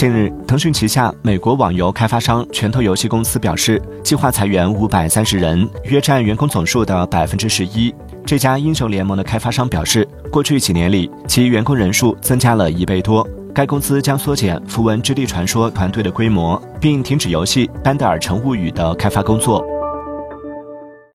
近日腾讯旗下美国网游开发商拳头游戏公司表示计划裁员五百三十人约占员工总数的百分之十一。这家英雄联盟的开发商表示过去几年里其员工人数增加了一倍多。该公司将缩减符文之地传说团队的规模并停止游戏丹德尔城物语的开发工作。